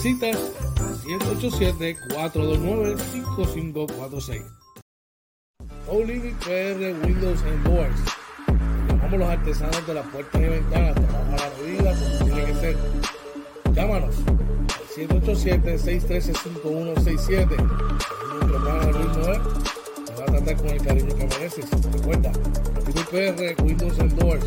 Citas 787-429-5546. Living PR Windows and Doors. Llamamos los artesanos de las puertas y ventanas. Trabajamos a la medida como tiene que ser. Llámanos 787-613-5167. Nuestro hermano Luis Noel te va a tratar con el cariño que mereces. Recuerda, Living PR Windows and Doors.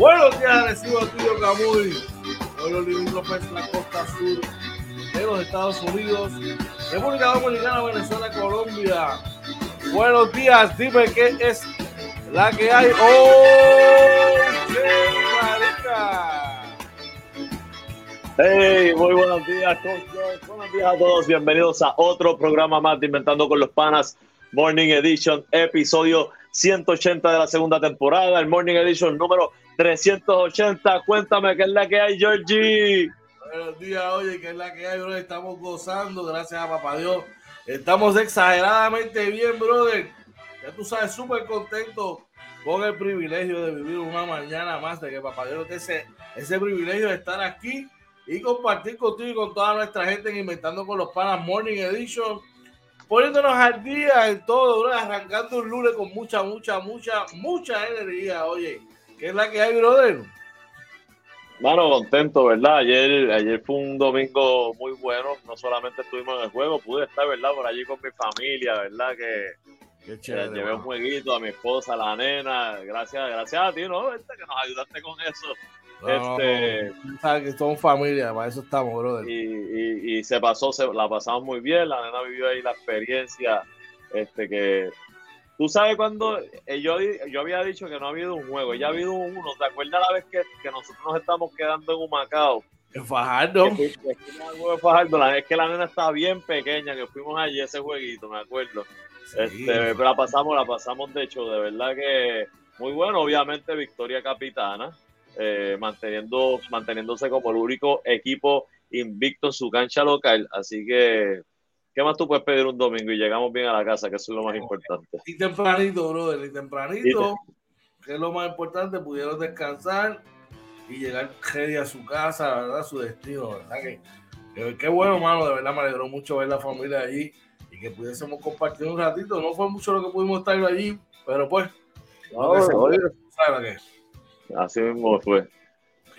Buenos días, recibo Tuyo Camuy. Pueblo limítrofes la costa sur de los Estados Unidos, República Dominicana, Venezuela, Colombia. Buenos días, dime qué es la que hay. ¡Oh, marica! Hey, muy buenos días, Buenos días a todos. Bienvenidos a otro programa más de Inventando con los Panas, Morning Edition, episodio 180 de la segunda temporada, el Morning Edition número 380. Cuéntame qué es la que hay, Georgie. Buenos días, oye, qué es la que hay, brother. Estamos gozando, gracias a papá Dios. Estamos exageradamente bien, brother. Ya tú sabes, súper contento con el privilegio de vivir una mañana más, de que papá Dios te ese, ese privilegio de estar aquí y compartir contigo y con toda nuestra gente en Inventando con los Panas Morning Edition poniéndonos al día en todo, bro, arrancando un lunes con mucha, mucha, mucha, mucha energía, oye, ¿qué es la que hay, brother? Bueno, contento, ¿verdad? Ayer, ayer fue un domingo muy bueno, no solamente estuvimos en el juego, pude estar, ¿verdad? Por allí con mi familia, ¿verdad? Que llevé un jueguito a mi esposa, a la nena, gracias, gracias a ti, ¿no? Que nos ayudaste con eso este, sabes que somos familia, para eso estamos, brother. Y, y, se pasó, se, la pasamos muy bien, la nena vivió ahí la experiencia, este que tú sabes cuando eh, yo, yo había dicho que no ha habido un juego, ya ha habido uno, ¿te acuerdas la vez que, que nosotros nos estamos quedando en un Macao? En Fajardo. Es que la nena estaba bien pequeña, que fuimos allí ese jueguito, me acuerdo. Este, la pasamos, la pasamos de hecho, de verdad que muy bueno, obviamente victoria capitana. Eh, manteniendo, manteniéndose como el único equipo invicto en su cancha local. Así que, ¿qué más tú puedes pedir un domingo? Y llegamos bien a la casa, que eso es lo más importante. Y tempranito, brother, y tempranito, que es lo más importante, pudieron descansar y llegar ready a su casa, ¿verdad? su destino, ¿verdad? Que, qué bueno, mano, de verdad me alegró mucho ver la familia allí y que pudiésemos compartir un ratito. No fue mucho lo que pudimos estar allí, pero pues, no, ¿sabes Así mismo fue.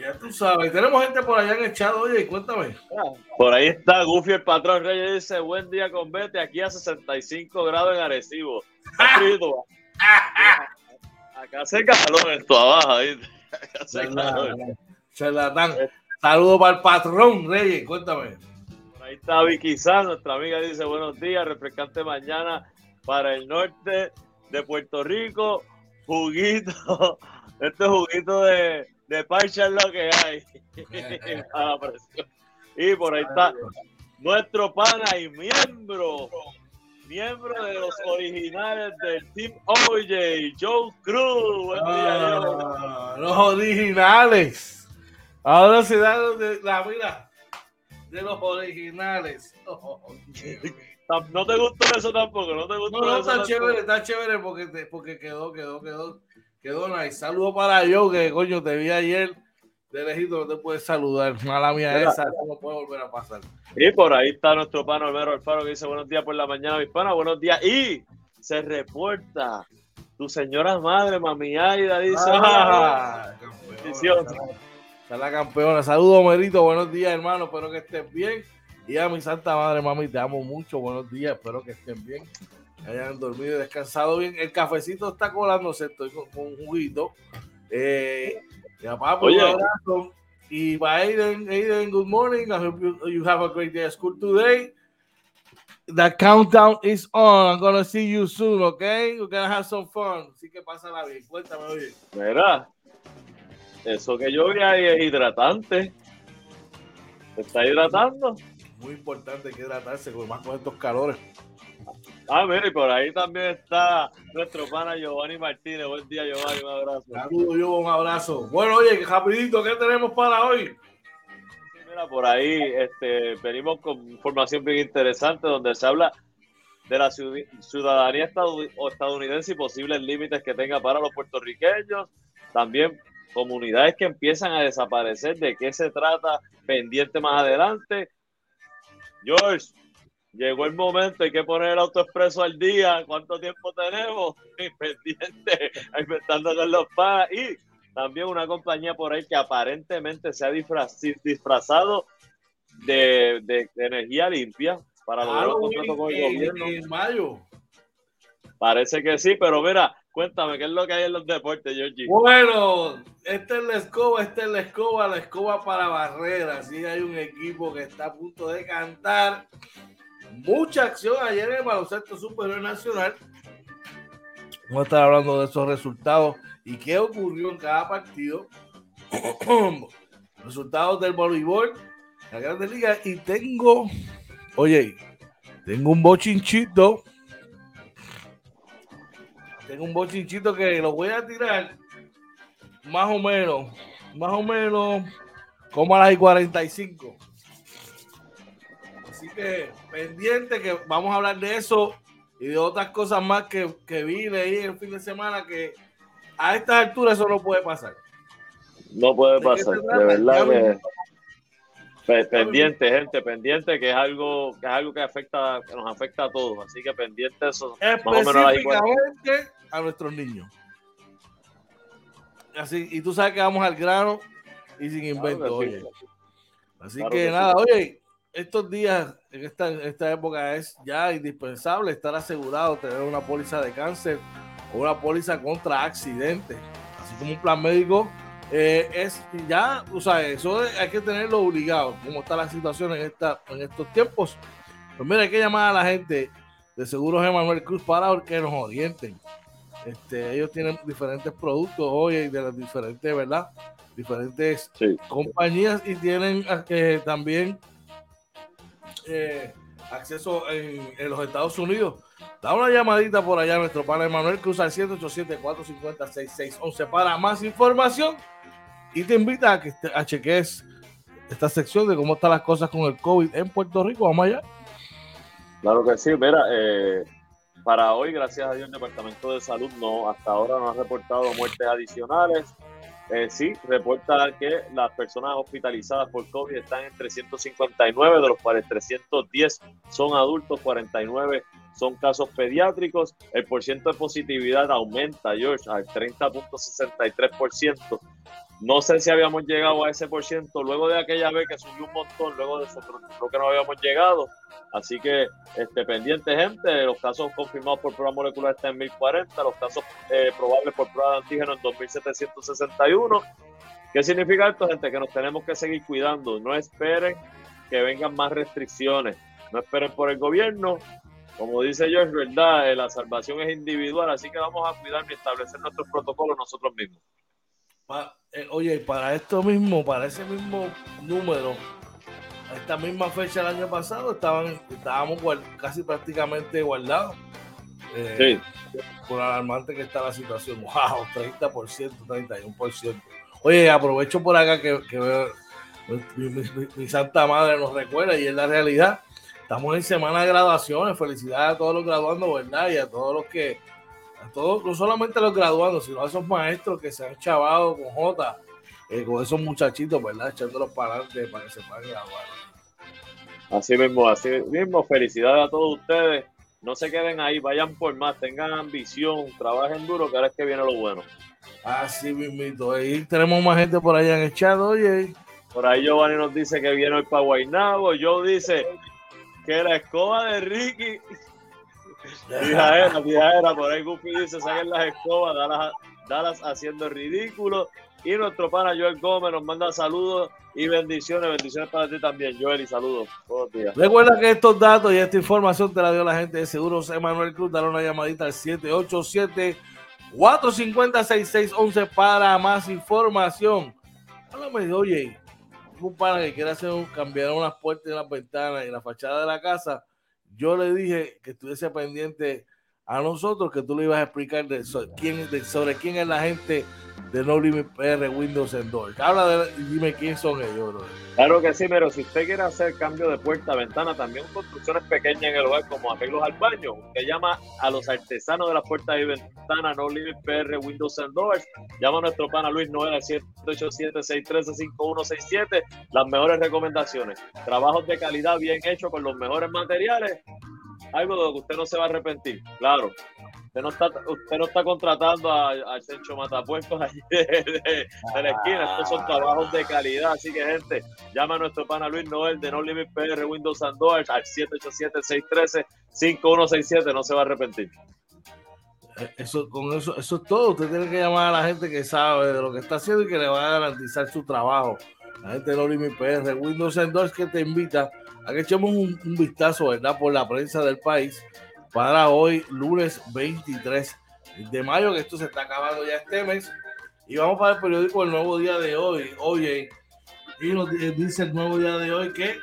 Ya tú sabes, tenemos gente por allá en el chat, oye, cuéntame. Por ahí está Goofy el patrón Reyes, dice, buen día con Vete, aquí a 65 grados en Arecibo. Acá hace calor en tu abajo, ahí. Charlatán. Saludos para el patrón Reyes, cuéntame. Por ahí está Vicky San, nuestra amiga dice, buenos días, refrescante mañana para el norte de Puerto Rico, juguito este juguito de, de parcha es lo que hay. y por ahí está nuestro pana y miembro, miembro de los originales del Team OJ, Joe Cruz. Ah, los originales. Ahora se da la mira de los originales. No te gustó eso tampoco, no te gustó no, no, está chévere, está chévere porque, porque quedó, quedó, quedó, quedó nice. Saludo para yo, que coño, te vi ayer de lejito, no te puedes saludar. Mala mía esa, no puede volver a pasar. Y por ahí está nuestro pana Olvero Alfaro que dice buenos días por la mañana, mi pana, buenos días. Y se reporta tu señora madre, mami Aida, dice. Ah, está la campeona. Saludos, Merito, buenos días, hermano, espero que estés bien. Y a mi santa madre, mami, te amo mucho. Buenos días, espero que estén bien. Hayan dormido y descansado bien. El cafecito está colándose, estoy con, un juguito. Eh, y papá, un abrazo. Y para Aiden, Aiden, good morning. I hope you, you have a great day at school today. The countdown is on. I'm gonna see you soon, okay? We're gonna have some fun. Así que pásala bien. Cuéntame, oye. Mira, eso que yo vi ahí es hidratante. ¿Te está hidratando? muy importante que hidratarse, más con estos calores. Ah, mira, y por ahí también está nuestro pana Giovanni Martínez. Buen día, Giovanni, un abrazo. Saludos, yo, un abrazo. Bueno, oye, rapidito, ¿qué tenemos para hoy? mira, por ahí este, venimos con información bien interesante donde se habla de la ciudadanía estadounidense y posibles límites que tenga para los puertorriqueños. También comunidades que empiezan a desaparecer. ¿De qué se trata? Pendiente más adelante George, llegó el momento, hay que poner el autoexpreso al día. ¿Cuánto tiempo tenemos? Pendiente, inventando con los pagas. Y también una compañía por ahí que aparentemente se ha disfrazado de, energía limpia para lograr un contrato con el gobierno. En mayo. Parece que sí, pero mira, Cuéntame, ¿qué es lo que hay en los deportes, Georgie? Bueno, esta es la escoba, esta es la escoba, la escoba para barreras. Sí, hay un equipo que está a punto de cantar. Mucha acción ayer en el baloncesto superior nacional. Vamos a estar hablando de esos resultados y qué ocurrió en cada partido. resultados del voleibol, la Grande Liga. Y tengo, oye, tengo un bochinchito tengo un bochinchito que lo voy a tirar más o menos, más o menos como a las 45. Así que pendiente que vamos a hablar de eso y de otras cosas más que, que vi leí el fin de semana que a estas alturas eso no puede pasar. No puede pasar, de verdad que pendiente, gente, pendiente, que es algo que es algo que afecta, que nos afecta a todos, así que pendiente eso. Específicamente a nuestros niños. Así, y tú sabes que vamos al grano y sin invento, oye. Así que, nada, oye, estos días, en esta, esta época es ya indispensable estar asegurado, tener una póliza de cáncer o una póliza contra accidentes, así como un plan médico eh, es ya, o sea, eso hay que tenerlo obligado, como está la situación en, esta, en estos tiempos. Pues mira, hay que llamar a la gente de Seguros Emanuel Cruz para que nos orienten. Este, ellos tienen diferentes productos hoy de las diferentes, ¿verdad? Diferentes compañías y tienen eh, también eh, acceso en, los Estados Unidos. Da una llamadita por allá a nuestro pana Emanuel Cruz al 187-450-6611 para más información y te invita a que a cheques esta sección de cómo están las cosas con el COVID en Puerto Rico. Vamos allá. Claro que sí, mira, eh, para hoy, gracias a Dios, el Departamento de Salud no, hasta ahora no ha reportado muertes adicionales. Eh, sí, reporta que las personas hospitalizadas por COVID están en 359, de los cuales 310 son adultos, 49 son casos pediátricos. El porcentaje de positividad aumenta, George, al 30.63%. No sé si habíamos llegado a ese por ciento luego de aquella vez que subió un montón, luego de eso creo que no habíamos llegado. Así que este, pendiente, gente, los casos confirmados por prueba molecular están en 1040, los casos eh, probables por prueba de antígeno en 2761. ¿Qué significa esto, gente? Que nos tenemos que seguir cuidando. No esperen que vengan más restricciones. No esperen por el gobierno. Como dice George, ¿verdad? Eh, la salvación es individual, así que vamos a cuidar y establecer nuestros protocolos nosotros mismos. Eh, oye, para esto mismo, para ese mismo número, a esta misma fecha del año pasado, estaban, estábamos casi prácticamente guardados. Eh, sí. Por alarmante que está la situación. ¡Wow! 30%, 31%. Oye, aprovecho por acá que, que mi, Santa Madre nos recuerda y es la realidad. Estamos en semana de graduaciones. Felicidades a todos los graduando, ¿verdad? Y a todos los que todos, no solamente a los graduados, sino a esos maestros que se han chavado con J, eh, con esos muchachitos, ¿verdad? Echándolos para adelante para que se puedan graduar. Así mismo, así mismo, felicidades a todos ustedes. No se queden ahí, vayan por más, tengan ambición, trabajen duro, que ahora es que viene lo bueno. Así mismito. Ahí tenemos más gente por allá en el chat, oye. Por ahí Giovanni nos dice que viene hoy para Guaynabo. Joe dice que la escoba de Ricky Fija era, por ahí Guppy dice, saquen las escobas, dalas, haciendo ridículo. Y nuestro pana Joel Gómez nos manda saludos y bendiciones, bendiciones para ti también, Joel, y saludos. Buenos días. Recuerda que estos datos y esta información te la dio la gente de Seguros Emanuel Cruz. Dale una llamadita al 787 450 6611 para más información. Háblame de, oye, un pana que quiere hacer un, cambiar unas puertas y unas ventanas y la fachada de la casa yo le dije que estuviese pendiente a nosotros, que tú le ibas a explicar sobre quién es la gente de No Limit PR Windows Endor. Habla de, dime quién son ellos. Claro que sí, pero si usted quiere hacer cambio de puerta, ventana, también construcciones pequeñas en el hogar, como arreglos al baño, usted llama a los artesanos de las puertas y ventanas, No Limit PR Windows and llama a nuestro pana Luis Noel al 787-613-5167, las mejores recomendaciones, trabajos de calidad bien hechos con los mejores materiales, algo de lo que usted no se va a arrepentir, claro. Usted no está, usted no está contratando al Sencho Matapuestos allí de, la esquina. Estos son trabajos de calidad. Así que, gente, llama a nuestro pana Luis Noel de No Limit PR Windows and Doors al 787-613-5167. No se va a arrepentir. Eh, eso, con eso, eso es todo. Usted tiene que llamar a la gente que sabe de lo que está haciendo y que le va a garantizar su trabajo. La gente de No Limit PR Windows and que te invita a que echemos un, un vistazo, ¿verdad? Por la prensa del país para hoy, lunes 23 de mayo, que esto se está acabando ya este mes. Y vamos para el periódico El Nuevo Día de hoy. Oye, y nos dice el Nuevo Día de hoy que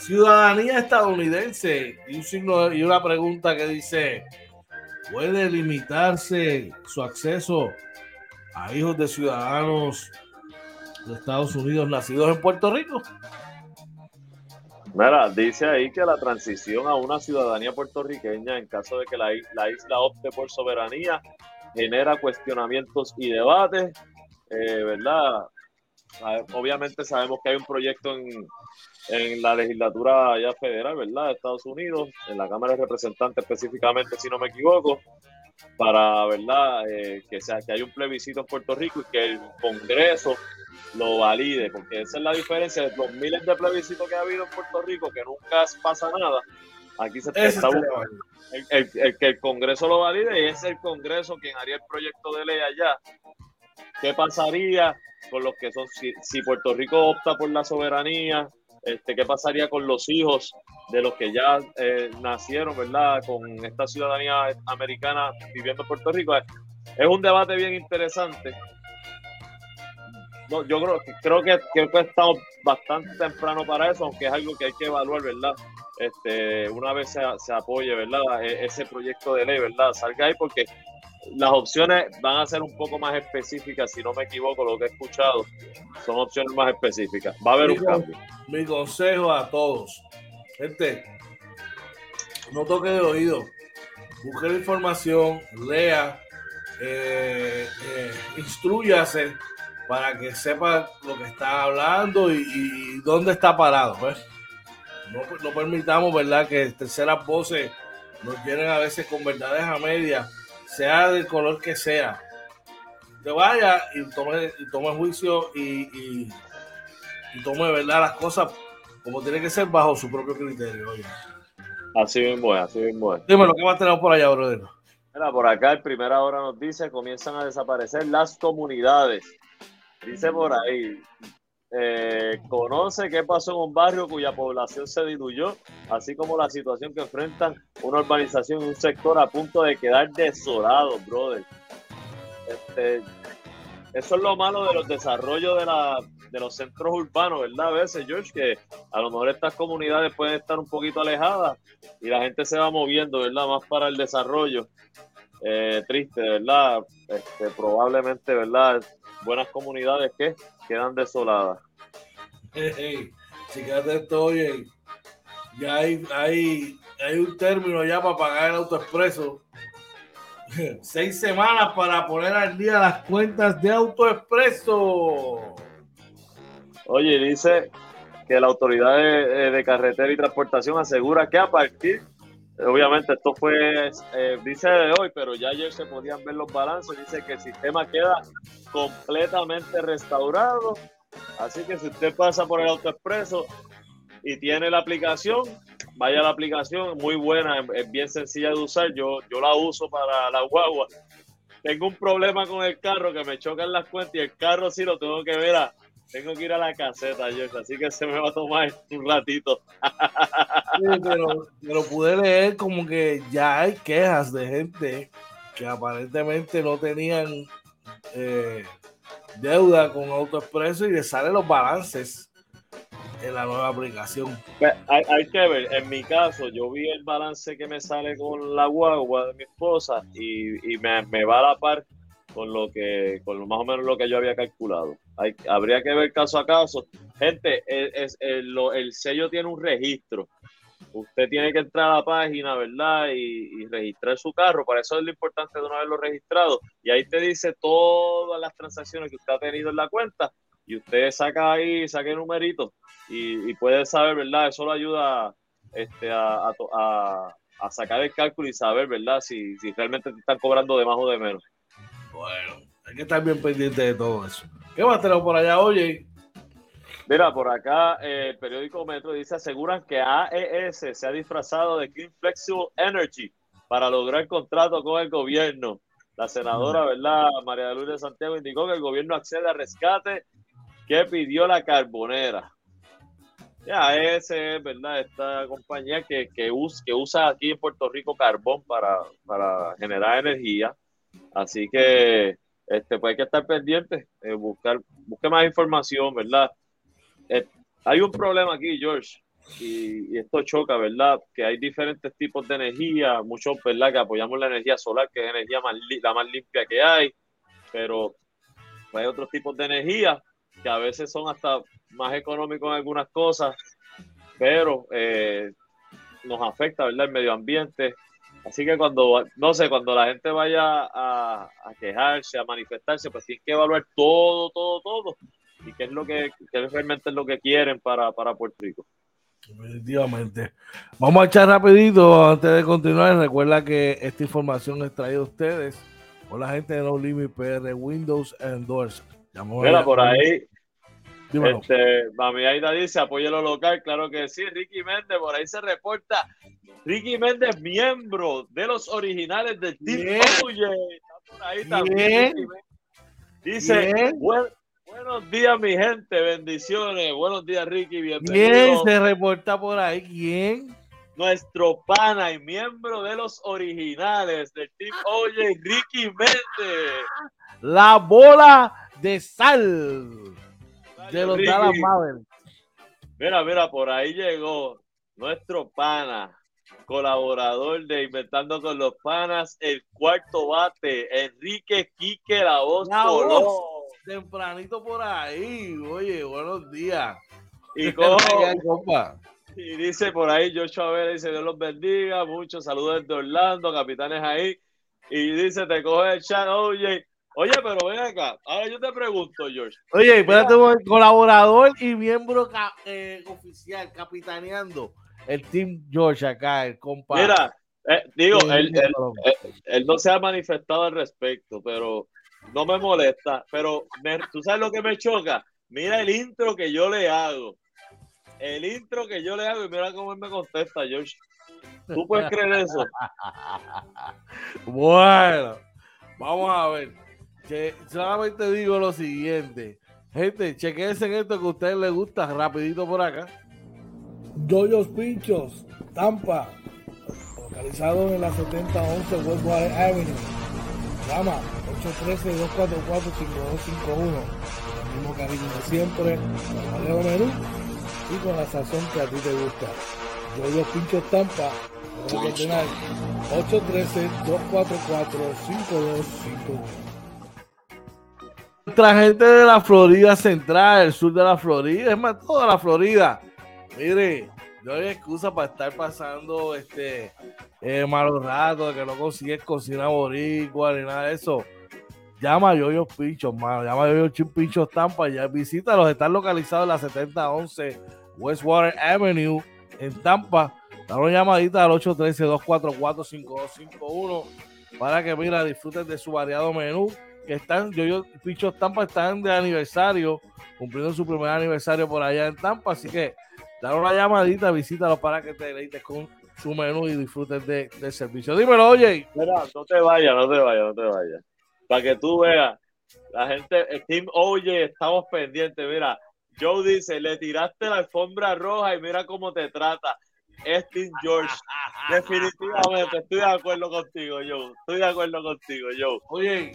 ciudadanía estadounidense y un signo y una pregunta que dice puede limitarse su acceso a hijos de ciudadanos de Estados Unidos nacidos en Puerto Rico. Mira, dice ahí que la transición a una ciudadanía puertorriqueña en caso de que la, isla opte por soberanía genera cuestionamientos y debates, eh, ¿verdad? Obviamente sabemos que hay un proyecto en, la legislatura ya federal, ¿verdad? De Estados Unidos, en la Cámara de Representantes específicamente, si no me equivoco, para, ¿verdad? Eh, que, sea, que hay un plebiscito en Puerto Rico y que el Congreso lo valide, porque esa es la diferencia de los miles de plebiscitos que ha habido en Puerto Rico, que nunca pasa nada. Aquí se está el, que el Congreso lo valide y es el Congreso quien haría el proyecto de ley allá. ¿Qué pasaría con los que son, si, Puerto Rico opta por la soberanía, este, qué pasaría con los hijos de los que ya eh, nacieron, ¿verdad? Con esta ciudadanía americana viviendo en Puerto Rico. Es un debate bien interesante no, yo creo, creo que, creo que estamos bastante temprano para eso, aunque es algo que hay que evaluar, ¿verdad? Este, una vez se, se apoye, ¿verdad? E, ese proyecto de ley, ¿verdad? Salga ahí porque las opciones van a ser un poco más específicas, si no me equivoco, lo que he escuchado, son opciones más específicas. Va a haber un cambio. Mi consejo a todos, gente, no toque de oído, busque la información, lea, eh, eh, instruyase para que sepa lo que está hablando y, dónde está parado. Pues. No, permitamos, ¿verdad?, que terceras voces nos llenen a veces con verdades a media, sea del color que sea. Que vaya y tome, y tome juicio y, y, tome, ¿verdad?, las cosas como tiene que ser bajo su propio criterio. Así mismo es, así mismo es. Dime lo que más tenemos por allá, brother. Mira, por acá el primera hora nos dice comienzan a desaparecer las comunidades. Dice por ahí, eh, conoce qué pasó en un barrio cuya población se diluyó, así como la situación que enfrentan una urbanización y un sector a punto de quedar desolado, brother. Este, eso es lo malo de los desarrollos de, la, de los centros urbanos, ¿verdad? A veces, George, que a lo mejor estas comunidades pueden estar un poquito alejadas y la gente se va moviendo, ¿verdad? Más para el desarrollo. Eh, triste, ¿verdad? Este, probablemente, ¿verdad? Buenas comunidades que quedan desoladas. Hey, hey, esto, oye, ya hay, hay, hay un término ya para pagar el autoexpreso Seis semanas para poner al día las cuentas de AutoExpreso. Oye, dice que la autoridad de, carretera y transportación asegura que a partir, obviamente esto fue, eh, dice de hoy, pero ya ayer se podían ver los balances, dice que el sistema queda completamente restaurado. Así que si usted pasa por el AutoExpreso y tiene la aplicación, vaya a la aplicación, muy buena, es bien sencilla de usar. Yo, yo la uso para la guagua. Tengo un problema con el carro que me chocan las cuentas y el carro sí lo tengo que ver a, tengo que ir a la caseta, así que se me va a tomar un ratito. pero, pero pude leer como que ya hay quejas de gente que aparentemente no tenían eh, deuda con AutoExpreso y les salen los balances en la nueva aplicación. Pues, hay, que ver, en mi caso, yo vi el balance que me sale con la guagua de mi esposa y, me, va a la par con lo que, con lo, más o menos lo que yo había calculado. Hay, habría que ver caso a caso. Gente, es, el, el, sello tiene un registro. Usted tiene que entrar a la página, ¿verdad? Y, y, registrar su carro. Para eso es lo importante de una vez lo registrado. Y ahí te dice todas las transacciones que usted ha tenido en la cuenta. Y usted saca ahí, saque el numerito y, puede saber, ¿verdad? Eso lo ayuda este, a, sacar el cálculo y saber, ¿verdad? Si, realmente te están cobrando de más o de menos. Bueno, hay que estar bien pendiente de todo eso. ¿Qué más tenemos por allá, oye? Mira, por acá eh, el periódico Metro dice, aseguran que AES se ha disfrazado de Clean Flexible Energy para lograr contrato con el gobierno. La senadora, ¿verdad? María de Lourdes Santiago indicó que el gobierno accede a rescate que pidió la carbonera. Ya, ese es verdad, esta compañía que, que, usa aquí en Puerto Rico carbón para, generar energía. Así que este, pues hay que estar pendiente, eh, buscar, busque más información, ¿verdad? Eh, hay un problema aquí, George, y, esto choca, ¿verdad? Que hay diferentes tipos de energía, muchos, ¿verdad? Que apoyamos la energía solar, que es energía más, la más limpia que hay, pero hay otros tipos de energía que a veces son hasta más económicos en algunas cosas, pero eh, nos afecta, ¿verdad? El medio ambiente. Así que cuando, no sé, cuando la gente vaya a, quejarse, a manifestarse, pues tienen que evaluar todo, todo, todo. Y qué es lo que, realmente es lo que quieren para, para Puerto Rico. Definitivamente. Vamos a echar rapidito antes de continuar. Recuerda que esta información es traída a ustedes por la gente de No Limit PR Windows and Doors. Mira, por ahí, este, Mami Aida dice, apoya lo local, claro que sí. Ricky Méndez, por ahí se reporta. Ricky Méndez, miembro de los originales del Team por ahí también. Dice, buenos días, mi gente, bendiciones. Buenos días, Ricky, bienvenido. ¿Quién se reporta por ahí? ¿Quién? Nuestro pana y miembro de los originales del Team Oye, Ricky Méndez. La bola de sal de los Dallas Mavericks. Mira, mira, por ahí llegó nuestro pana, colaborador de Inventando con los Panas, el cuarto bate, Enrique Quique, la voz, la Tempranito por ahí, oye, buenos días. Y, y dice por ahí, Joshua Vélez dice, Dios los bendiga, muchos saludos de Orlando, capitanes ahí. Y dice, te coge el chat, oye, Oye, pero ven acá. Ahora yo te pregunto, George. Oye, espérate, colaborador y miembro eh, oficial, capitaneando el Team George acá, el compa. Mira, eh, digo, él, él, no se ha manifestado al respecto, pero no me molesta. Pero tú sabes lo que me choca. Mira el intro que yo le hago. El intro que yo le hago y mira cómo él me contesta, George. ¿Tú puedes creer eso? bueno, vamos a ver que solamente digo lo siguiente. Gente, chequense en esto que a ustedes les gusta, rapidito por acá. Doyos Pinchos, Tampa, localizado en la 7011 Westwater Avenue. Llama 813-244-5251. El mismo cariño de siempre, con Leo Menú y con la sazón que a ti te gusta. Yo los pinchos Tampa, 813-244-5251. Nuestra gente de la Florida Central, el sur de la Florida, es más, toda la Florida. Mire, no hay excusa para estar pasando este eh, malos ratos, de que no consigues cocina boricua ni nada de eso. Llama a Yoyo Pinchos, mano. Llama a Yoyo Pinchos Tampa. Ya visítalos. Están localizados en la 7011 Westwater Avenue en Tampa. Dale una llamadita al 813-244-5251 para que, mira, disfruten de su variado menú. Que están, Yoyo Pinchos Tampa están de aniversario, cumpliendo su primer aniversario por allá en Tampa. Así que dale una llamadita, visítalos para que te deleites con su menú y disfrutes de, del servicio. Dímelo, oye. Mira, no te vayas, no te vayas, no te vayas. Para que tú veas, la gente, el team, oye, estamos pendientes. Mira, Joe dice, le tiraste la alfombra roja y mira cómo te trata. Es Team George. Definitivamente, estoy de acuerdo contigo, Joe. Estoy de acuerdo contigo, Joe. Oye,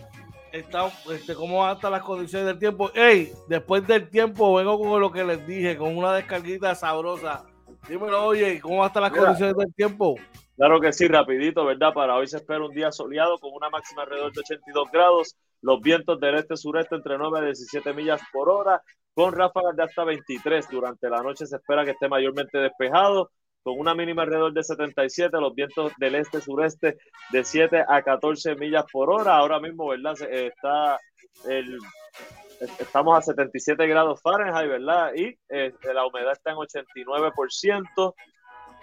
está, este, ¿cómo van a estar las condiciones del tiempo? Ey, después del tiempo vengo con lo que les dije, con una descarguita sabrosa. Dímelo, oye, ¿cómo van a estar las Mira. condiciones del tiempo? Claro que sí, rapidito, ¿verdad? Para hoy se espera un día soleado con una máxima alrededor de 82 grados, los vientos del este-sureste entre 9 a 17 millas por hora, con ráfagas de hasta 23. Durante la noche se espera que esté mayormente despejado, con una mínima alrededor de 77, los vientos del este-sureste de 7 a 14 millas por hora. Ahora mismo, ¿verdad? Eh, Está el, estamos a 77 grados Fahrenheit, ¿verdad? Y eh, la humedad está en 89%.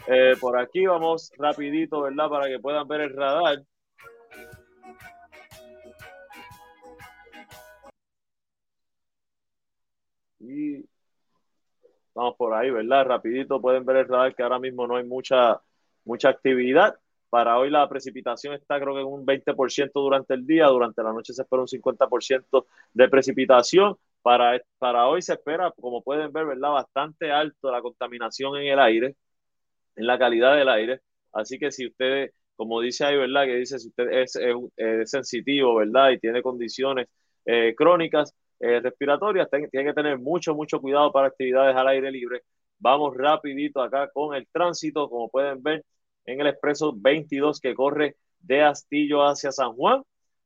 Eh, por aquí vamos rapidito, ¿verdad? Para que puedan ver el radar. Y vamos por ahí, ¿verdad? Rapidito pueden ver el radar que ahora mismo no hay mucha, mucha actividad. Para hoy la precipitación está creo que en un 20% durante el día, durante la noche se espera un 50% de precipitación. Para, para hoy se espera, como pueden ver, ¿verdad? Bastante alto la contaminación en el aire en la calidad del aire. Así que si usted, como dice ahí, ¿verdad? Que dice, si usted es, es, es sensitivo, ¿verdad? Y tiene condiciones eh, crónicas eh, respiratorias, ten, tiene que tener mucho, mucho cuidado para actividades al aire libre. Vamos rapidito acá con el tránsito, como pueden ver, en el expreso 22 que corre de Astillo hacia San Juan.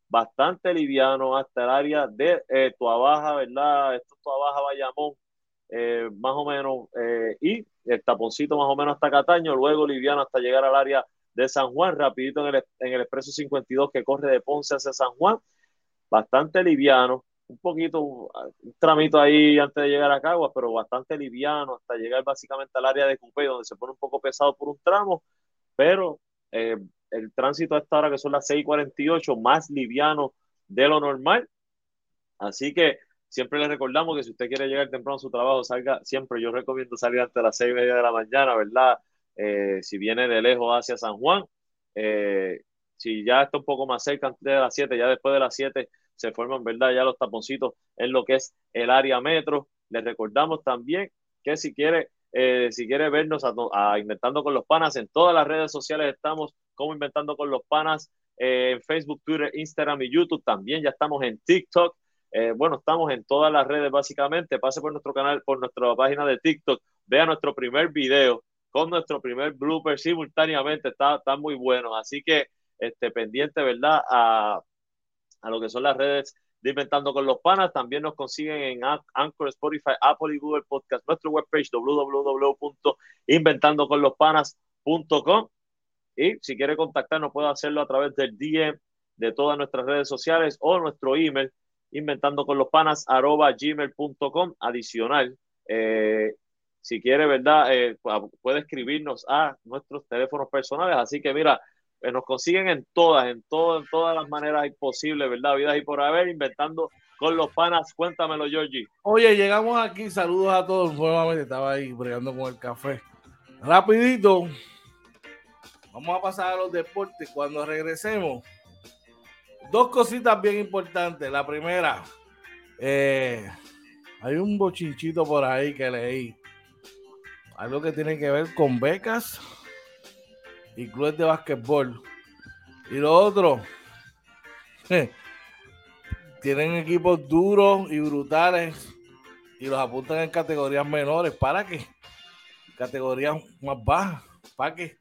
Bastante liviano hasta el área de eh, Tuabaja, ¿verdad? Esto es Tuabaja, Bayamón, eh, más o menos, eh, y el taponcito más o menos hasta Cataño, luego liviano hasta llegar al área de San Juan, rapidito en el, en el expreso 52 que corre de Ponce hacia San Juan, bastante liviano, un poquito, un tramito ahí antes de llegar a Caguas, pero bastante liviano hasta llegar básicamente al área de Cupé, donde se pone un poco pesado por un tramo, pero eh, el tránsito a esta hora que son las 6:48, más liviano de lo normal, así que Siempre les recordamos que si usted quiere llegar temprano a su trabajo, salga, siempre yo recomiendo salir antes de las seis y media de la mañana, ¿verdad? Eh, si viene de lejos hacia San Juan, eh, si ya está un poco más cerca antes de las 7, ya después de las 7 se forman, ¿verdad? Ya los taponcitos en lo que es el área metro. Les recordamos también que si quiere, eh, si quiere vernos a, a, Inventando con los Panas, en todas las redes sociales estamos como Inventando con los Panas, eh, en Facebook, Twitter, Instagram y YouTube. También ya estamos en TikTok. Eh, bueno, estamos en todas las redes básicamente. Pase por nuestro canal, por nuestra página de TikTok, vea nuestro primer video con nuestro primer blooper simultáneamente. Está, está muy bueno. Así que este, pendiente, ¿verdad? A, a lo que son las redes de Inventando con los Panas. También nos consiguen en Anchor, Spotify, Apple y Google Podcast. Nuestro webpage www.inventandoconlospanas.com. Y si quiere contactarnos, puede hacerlo a través del DM de todas nuestras redes sociales o nuestro email inventando con los panas gmail.com adicional. Eh, si quiere, ¿verdad? Eh, puede escribirnos a nuestros teléfonos personales. Así que mira, eh, nos consiguen en todas, en, todo, en todas las maneras posibles, ¿verdad? Vidas y por haber, inventando con los panas. Cuéntamelo, Georgie. Oye, llegamos aquí. Saludos a todos. Nuevamente estaba ahí bregando con el café. Rapidito. Vamos a pasar a los deportes. Cuando regresemos, dos cositas bien importantes. La primera, eh, hay un bochinchito por ahí que leí. Algo que tiene que ver con becas y clubes de básquetbol. Y lo otro, tienen equipos duros y brutales y los apuntan en categorías menores. ¿Para qué? Categorías más bajas. ¿Para qué?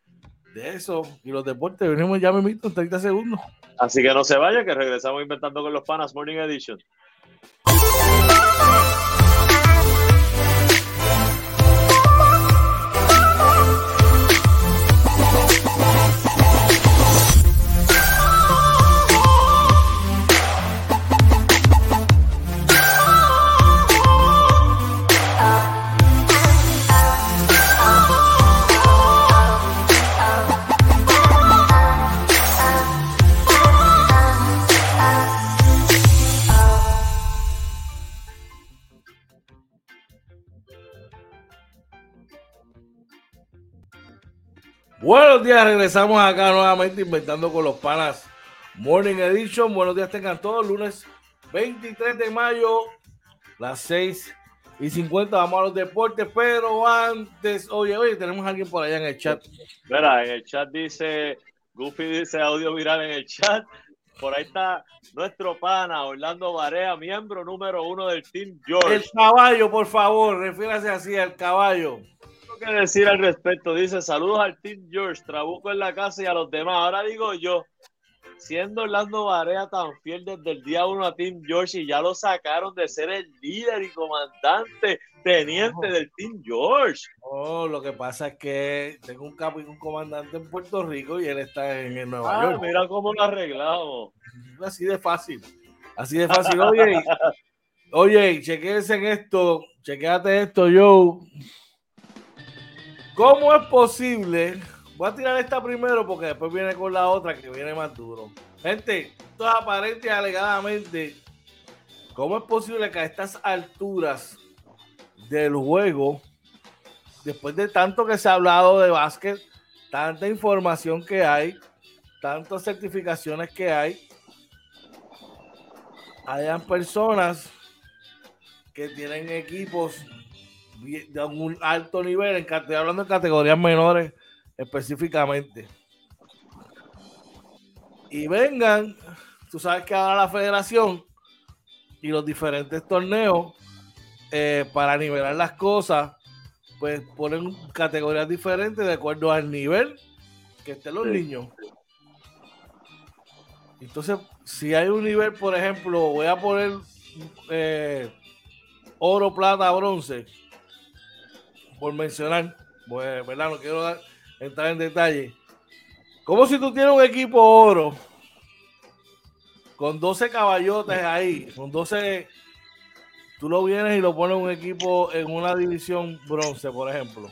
De eso y los deportes venimos ya me en 30 segundos. Así que no se vaya, que regresamos inventando con los panas Morning Edition. Bye. Buenos días, regresamos acá nuevamente inventando con los panas Morning Edition. Buenos días, tengan todos. Lunes 23 de mayo, las 6 y 50. Vamos a los deportes, pero antes, oye, oye, tenemos a alguien por allá en el chat. Mira, en el chat dice, Goofy dice audio viral en el chat. Por ahí está nuestro pana Orlando Barea, miembro número uno del Team George. El caballo, por favor, refiérase así al caballo que decir al respecto. Dice, saludos al Team George, Trabuco en la casa y a los demás. Ahora digo yo, siendo Orlando Barea tan fiel desde el día uno a Team George y ya lo sacaron de ser el líder y comandante, teniente del Team George. Oh, lo que pasa es que tengo un capo y un comandante en Puerto Rico y él está en el Nueva ah, York. Mira cómo lo arreglamos. Así de fácil. Así de fácil. Oye, oye, chequense en esto, chequéate esto, yo. ¿Cómo es posible? Voy a tirar esta primero porque después viene con la otra que viene más duro. Gente, esto es aparente y alegadamente. ¿Cómo es posible que a estas alturas del juego, después de tanto que se ha hablado de básquet, tanta información que hay, tantas certificaciones que hay, hayan personas que tienen equipos de un alto nivel, en, estoy hablando de categorías menores específicamente. Y vengan, tú sabes que ahora la federación y los diferentes torneos, eh, para nivelar las cosas, pues ponen categorías diferentes de acuerdo al nivel que estén los niños. Entonces, si hay un nivel, por ejemplo, voy a poner eh, oro, plata, bronce por mencionar, pues, ¿verdad? No quiero entrar en detalle. Como si tú tienes un equipo oro con 12 caballotes ahí, con 12, tú lo vienes y lo pones un equipo en una división bronce, por ejemplo.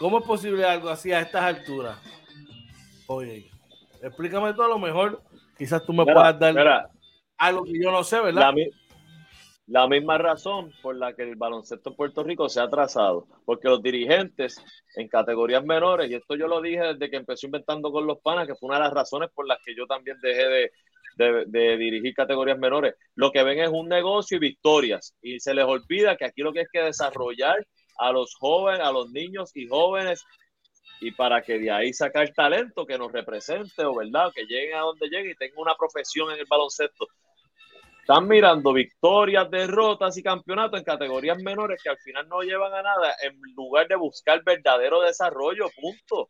¿Cómo es posible algo así a estas alturas? Oye, explícame todo a lo mejor. Quizás tú me puedas dar algo que yo no sé, ¿verdad? La misma razón por la que el baloncesto en Puerto Rico se ha atrasado, porque los dirigentes en categorías menores, y esto yo lo dije desde que empecé inventando con los panas, que fue una de las razones por las que yo también dejé de, dirigir categorías menores, lo que ven es un negocio y victorias, y se les olvida que aquí lo que hay que desarrollar a los jóvenes, a los niños y jóvenes, y para que de ahí sacar talento que nos represente, o verdad, que lleguen a donde lleguen y tengan una profesión en el baloncesto están mirando victorias, derrotas y campeonatos en categorías menores que al final no llevan a nada en lugar de buscar verdadero desarrollo, punto.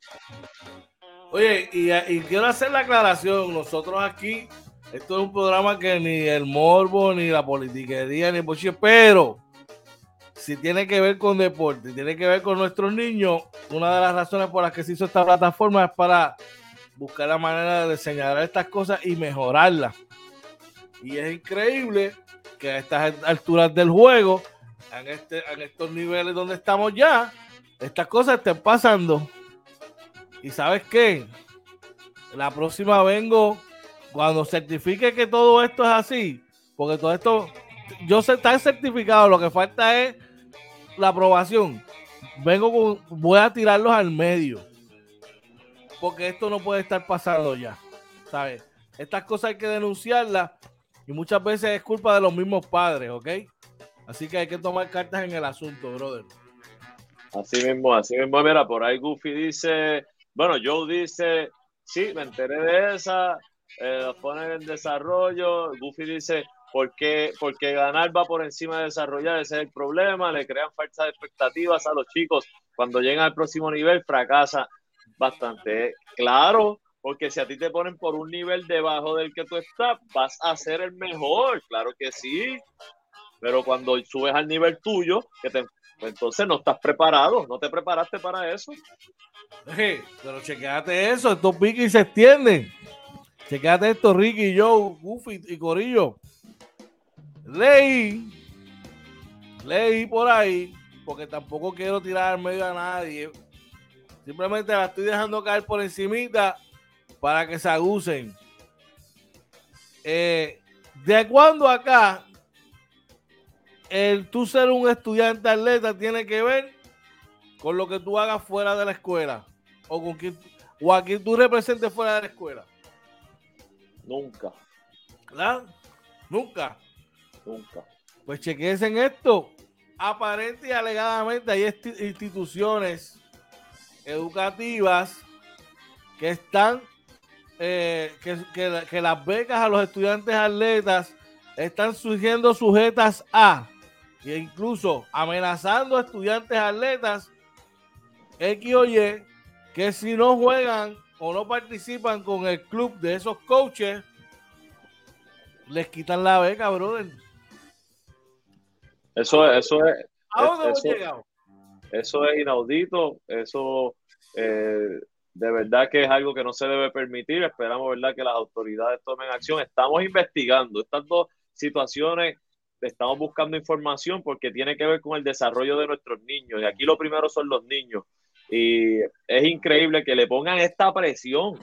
Oye, y, quiero hacer la aclaración, nosotros aquí, esto es un programa que ni el morbo, ni la politiquería, ni el boche, pero si tiene que ver con deporte, tiene que ver con nuestros niños, una de las razones por las que se hizo esta plataforma es para buscar la manera de señalar estas cosas y mejorarlas. Y es increíble que a estas alturas del juego, en, este, en estos niveles donde estamos ya, estas cosas estén pasando. Y sabes qué? La próxima vengo cuando certifique que todo esto es así, porque todo esto, yo sé, está certificado, lo que falta es la aprobación. Vengo con, voy a tirarlos al medio, porque esto no puede estar pasando ya, ¿sabes? Estas cosas hay que denunciarlas muchas veces es culpa de los mismos padres, ¿ok? Así que hay que tomar cartas en el asunto, brother. Así mismo, así mismo. Mira, por ahí Goofy dice, bueno, Joe dice, sí, me enteré de esa, eh, los ponen en desarrollo. Goofy dice, ¿por porque ganar va por encima de desarrollar, ese es el problema, le crean falsas expectativas a los chicos. Cuando llegan al próximo nivel, fracasa bastante. Claro, porque si a ti te ponen por un nivel debajo del que tú estás, vas a ser el mejor, claro que sí. Pero cuando subes al nivel tuyo, pues entonces no estás preparado, no te preparaste para eso. pero chequeate eso, estos piques se extienden. Chequeate esto, Ricky, Joe, Goofy y Corillo. Leí, leí por ahí, porque tampoco quiero tirar medio a nadie. Simplemente la estoy dejando caer por encimita para que se agucen. Eh, ¿De cuándo acá el tú ser un estudiante atleta tiene que ver con lo que tú hagas fuera de la escuela? O con o a quien tú representes fuera de la escuela. Nunca. ¿Verdad? Nunca. Nunca. Pues chequense en esto. Aparente y alegadamente hay instituciones educativas que están, eh, que, las becas a los estudiantes atletas están surgiendo sujetas a, e incluso amenazando a estudiantes atletas X o Y, que si no juegan o no participan con el club de esos coaches, les quitan la beca, brother. Eso, eso es. ¿A dónde hemos llegado? Eso es inaudito, eso eh, de verdad que es algo que no se debe permitir. Esperamos, ¿verdad?, que las autoridades tomen acción. Estamos investigando estas dos situaciones, estamos buscando información porque tiene que ver con el desarrollo de nuestros niños. Y aquí lo primero son los niños. Y es increíble que le pongan esta presión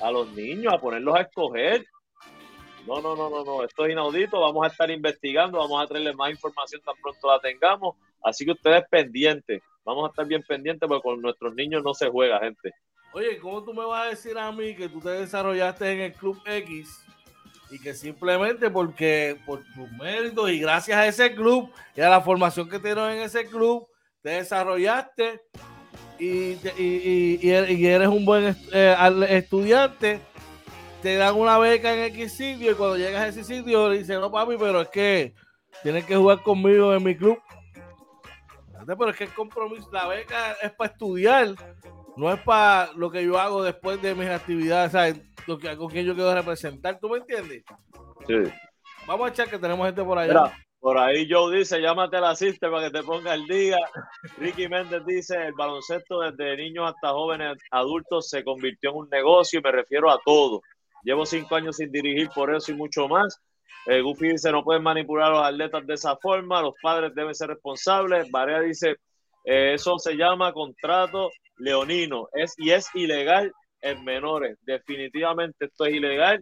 a los niños, a ponerlos a escoger. No, no, no, no, no, esto es inaudito. Vamos a estar investigando, vamos a traerles más información tan pronto la tengamos. Así que ustedes pendientes, vamos a estar bien pendientes porque con nuestros niños no se juega, gente. Oye, ¿cómo tú me vas a decir a mí que tú te desarrollaste en el Club X y que simplemente porque por tus méritos y gracias a ese club y a la formación que tienes en ese club, te desarrollaste y, eres un buen eh, estudiante, te dan una beca en X sitio y cuando llegas a ese sitio le dicen, no papi, pero es que tienes que jugar conmigo en mi club pero es que el compromiso, la beca es para estudiar, no es para lo que yo hago después de mis actividades, ¿sabes? Lo que, con quien yo quiero representar, ¿tú me entiendes? Sí. Vamos a echar que tenemos gente por allá. por ahí Joe dice, llámate a la asiste para que te ponga el día. Ricky Méndez dice, el baloncesto desde niños hasta jóvenes adultos se convirtió en un negocio y me refiero a todo. Llevo cinco años sin dirigir por eso y mucho más. Eh, Goofy dice, no pueden manipular a los atletas de esa forma, los padres deben ser responsables. Barea dice, eh, eso se llama contrato leonino es, y es ilegal en menores. Definitivamente esto es ilegal.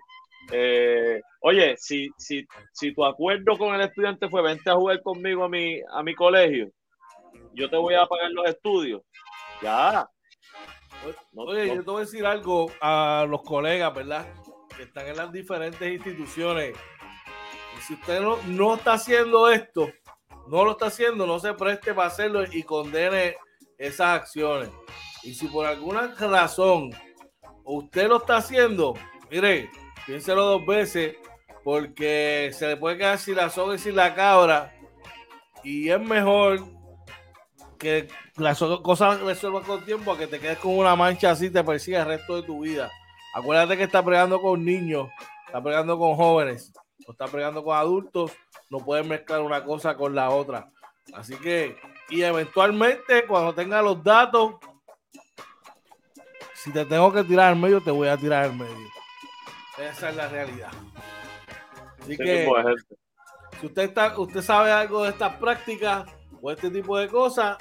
Eh, oye, si, si, si tu acuerdo con el estudiante fue vente a jugar conmigo a mi, a mi colegio, yo te voy a pagar los estudios. Ya. Oye, yo te voy a decir algo a los colegas, ¿verdad? Que están en las diferentes instituciones si usted no, no está haciendo esto, no lo está haciendo, no se preste para hacerlo y condene esas acciones. Y si por alguna razón usted lo está haciendo, mire, piénselo dos veces, porque se le puede quedar sin la soga y sin la cabra. Y es mejor que las cosas resuelvan con tiempo a que te quedes con una mancha así te persiga el resto de tu vida. Acuérdate que está pegando con niños, está pegando con jóvenes está pegando con adultos, no pueden mezclar una cosa con la otra. Así que, y eventualmente, cuando tenga los datos, si te tengo que tirar al medio, te voy a tirar al medio. Esa es la realidad. Así que, si usted, está, usted sabe algo de estas prácticas o este tipo de cosas,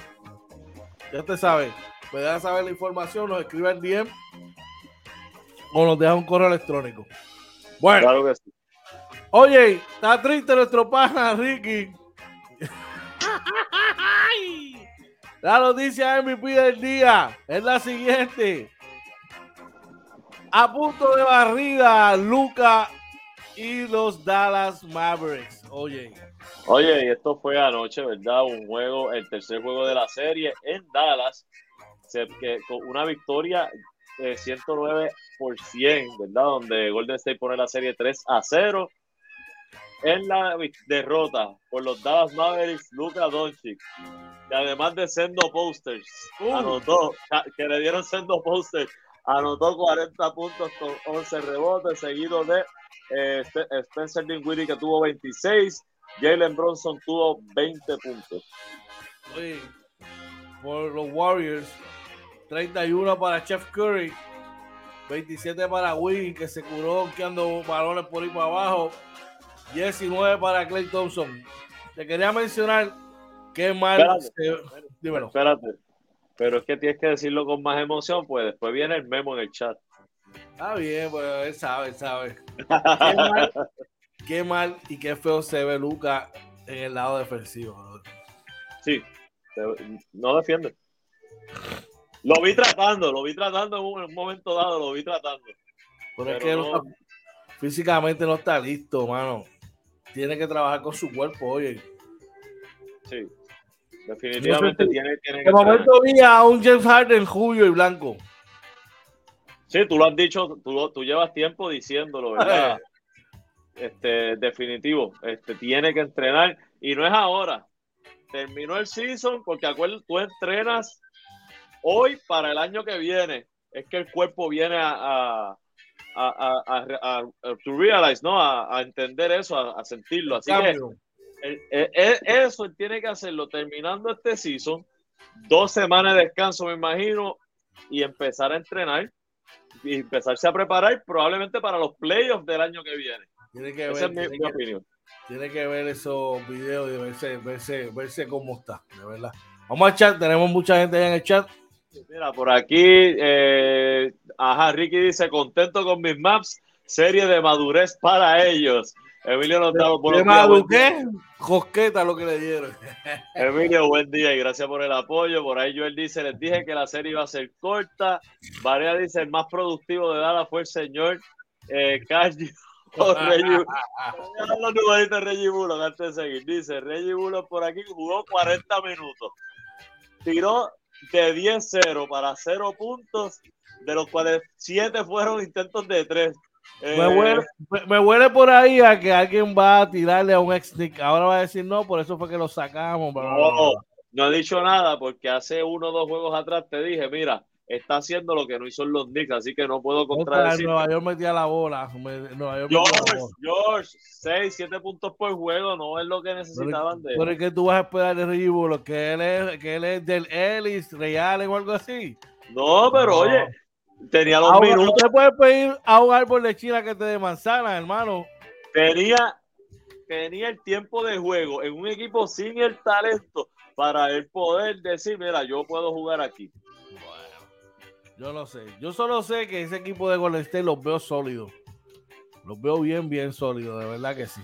ya usted sabe, me deja saber la información, nos escribe el DM o nos deja un correo electrónico. Bueno, claro que sí. Oye, está triste nuestro pana, Ricky. La noticia MVP del día es la siguiente. A punto de barrida, Luca y los Dallas Mavericks. Oye. Oye, y esto fue anoche, ¿verdad? Un juego, el tercer juego de la serie en Dallas. con una victoria 109 por 100, ¿verdad? Donde Golden State pone la serie 3 a 0. En la derrota por los Dallas Mavericks, Luka Doncic, y además de sendo posters, uh. anotó, que le dieron sendo posters, anotó 40 puntos con 11 rebotes, seguido de eh, Spencer Dinwiddie que tuvo 26, Jalen Bronson tuvo 20 puntos. por los Warriors, 31 para Chef Curry, 27 para Wing, que se curó ando balones por ahí para abajo, 19 para Clay Thompson. Te quería mencionar que mal. Espérate, dímelo. espérate, pero es que tienes que decirlo con más emoción, pues después viene el memo en el chat. Está bien, pues él sabe, sabe. qué, mal, qué mal y qué feo se ve Luca en el lado defensivo. Sí, no defiende. Lo vi tratando, lo vi tratando en un, momento dado, lo vi tratando. Pero, es que físicamente no está listo, mano. Tiene que trabajar con su cuerpo, oye. Sí, definitivamente tiene, tiene, que. De momento vi a un James Harden rubio y blanco. Sí, tú lo has dicho, tú, tú llevas tiempo diciéndolo, ¿verdad? este, definitivo, este, tiene que entrenar y no es ahora. Terminó el season porque acuérdate, tú entrenas hoy para el año que viene es que el cuerpo viene a, a, a, a, to realize, ¿no? A, entender eso, a, sentirlo. Así que eso tiene que hacerlo terminando este season, dos semanas de descanso, me imagino, y empezar a entrenar y empezarse a preparar probablemente para los playoffs del año que viene. Tiene que Esa ver, es mi, opinión. Tiene que ver esos videos y verse, verse, verse cómo está, de verdad. Vamos al chat, tenemos mucha gente en el chat. Mira, por aquí, eh, ajá, Ricky dice, contento con mis maps, serie de madurez para ellos. Emilio nos da por ¿De qué? Josqueta lo que le dieron. Emilio, buen día y gracias por el apoyo. Por ahí Joel dice, les dije que la serie iba a ser corta. Varea dice, el más productivo de Dala fue el señor eh, Cardio. Reggie, los Reggie Bulo, antes de seguir. Dice, Reggie Bulo por aquí jugó 40 minutos. Tiró de 10-0 para 0 puntos, de los cuales 7 fueron intentos de 3. Me, eh, huele, me, huele, por ahí a que alguien va a tirarle a un ex -nick. Ahora va a decir no, por eso fue que lo sacamos. No, no he dicho nada porque hace uno o dos juegos atrás te dije, mira, está haciendo lo que no hizo los Knicks, así que no puedo contradecir. Nueva York metía la bola. George, George, 6, 7 puntos por juego, no es lo que necesitaban de él. Pero es que tú vas a esperar de Reggie que él es, que él es del Ellis, Real o algo así. No, pero oye, tenía los minutos. te puedes pedir a un árbol de China que te dé manzana, hermano. Tenía, tenía el tiempo de juego en un equipo sin el talento para él poder decir, mira, yo puedo jugar aquí. Yo no sé. Yo solo sé que ese equipo de Golden State los veo sólidos. Los veo bien, bien sólidos, de verdad que sí.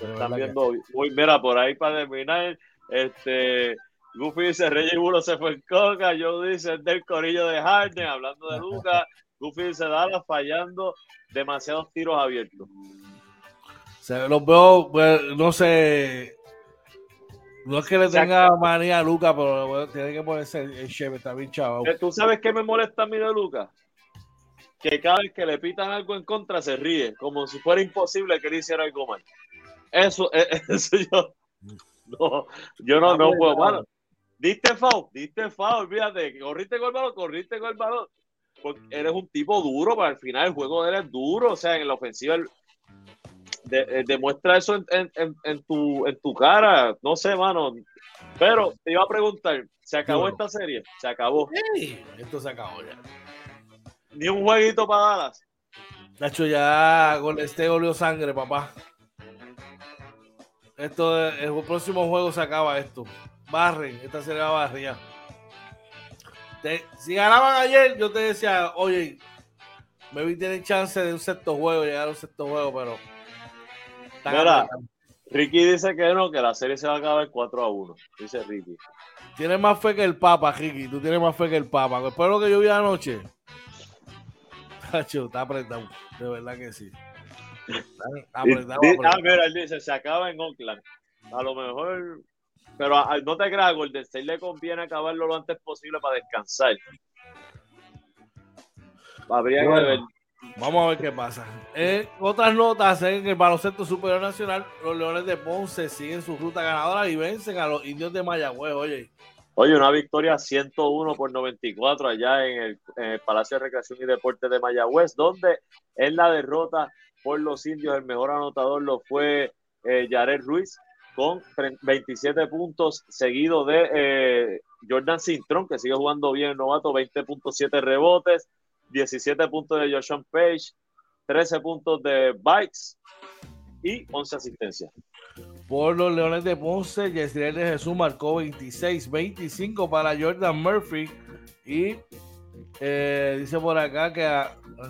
Están viendo, mira, por ahí para terminar, este, Goofy dice, Reggie Bulo se fue en coca, yo dice del corillo de Harden, hablando de Lucas, Goofy dice, Dallas fallando demasiados tiros abiertos. Se los veo, pues, no sé, no es que le tenga manía a Luca, pero tiene que ponerse el chef, está bien chavo. Eh, ¿Tú sabes qué me molesta a mí de Luca? Que cada vez que le pitan algo en contra se ríe, como si fuera imposible que él hiciera algo mal. Eso, eh, eso yo no, yo no, no puedo, mano. Diste foul, diste foul, olvídate, corriste con el balón, corriste con el balón. Porque eres un tipo duro, para al final el juego de él es duro, o sea, en la ofensiva eh, demuestra eso en, tu, en tu cara. No sé, mano. Pero te iba a preguntar, ¿se acabó esta serie? Se acabó. esto se acabó ya. Ni un jueguito para Dallas. Nacho, ya con este óleo sangre, papá. Esto, el próximo juego se acaba esto. Barren, esta serie va a ya. si ganaban ayer, yo te decía, oye, me vi tienen chance de un sexto juego, llegar a un sexto juego, pero Mira, Ricky dice que no, que la serie se va a acabar 4 a 1. Dice Ricky. Tienes más fe que el Papa, Ricky. Tú tienes más fe que el Papa. Después de lo que yo vi anoche. está apretado. De verdad que sí. Está apretado, Ah, mira, él dice, se acaba en Oakland. A lo mejor... Pero no te creas, Golden State le conviene acabarlo lo antes posible para descansar. habría que ver. Vamos a ver qué pasa. En otras notas, en el baloncesto superior nacional, los Leones de Ponce siguen su ruta ganadora y vencen a los indios de Mayagüez. Oye, Oye, una victoria 101 por 94 allá en el, Palacio de Recreación y Deportes de Mayagüez, donde en la derrota por los indios el mejor anotador lo fue eh, Jared Ruiz con 27 puntos, seguido de eh, Jordan Cintrón, que sigue jugando bien el novato, 20.7 rebotes, 17 puntos de Joshua Page, 13 puntos de Bikes y 11 asistencias. Por los Leones de Ponce, Yesriel de Jesús marcó 26, 25 para Jordan Murphy. Y eh, dice por acá que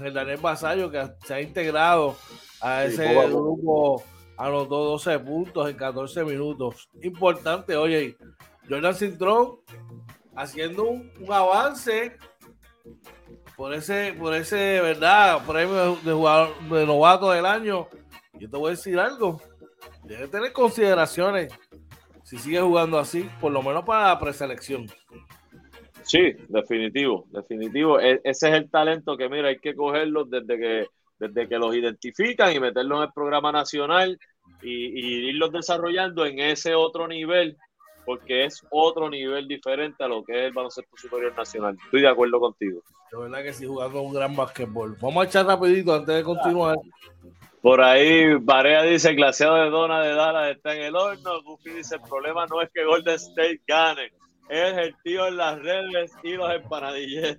el Daniel Basayo, que se ha integrado a ese grupo, anotó 12 puntos en 14 minutos. Importante, oye, Jordan Cintrón haciendo un, avance por ese, por ese, ¿verdad? Premio de jugador de novato del año. Yo te voy a decir algo debe tener consideraciones si sigue jugando así, por lo menos para la preselección. Sí, definitivo, definitivo. E, ese es el talento que, mira, hay que cogerlos desde que, desde que los identifican y meterlos en el programa nacional y, y irlos desarrollando en ese otro nivel, porque es otro nivel diferente a lo que es el baloncesto superior nacional. Estoy de acuerdo contigo. De verdad que sí, jugando un gran basquetbol. Vamos a echar rapidito antes de continuar. Por ahí, Barea dice, el glaseado de Dona de Dallas está en el horno. Goofy dice, el problema no es que Golden State gane, es el tío en las redes y los empanadilleros.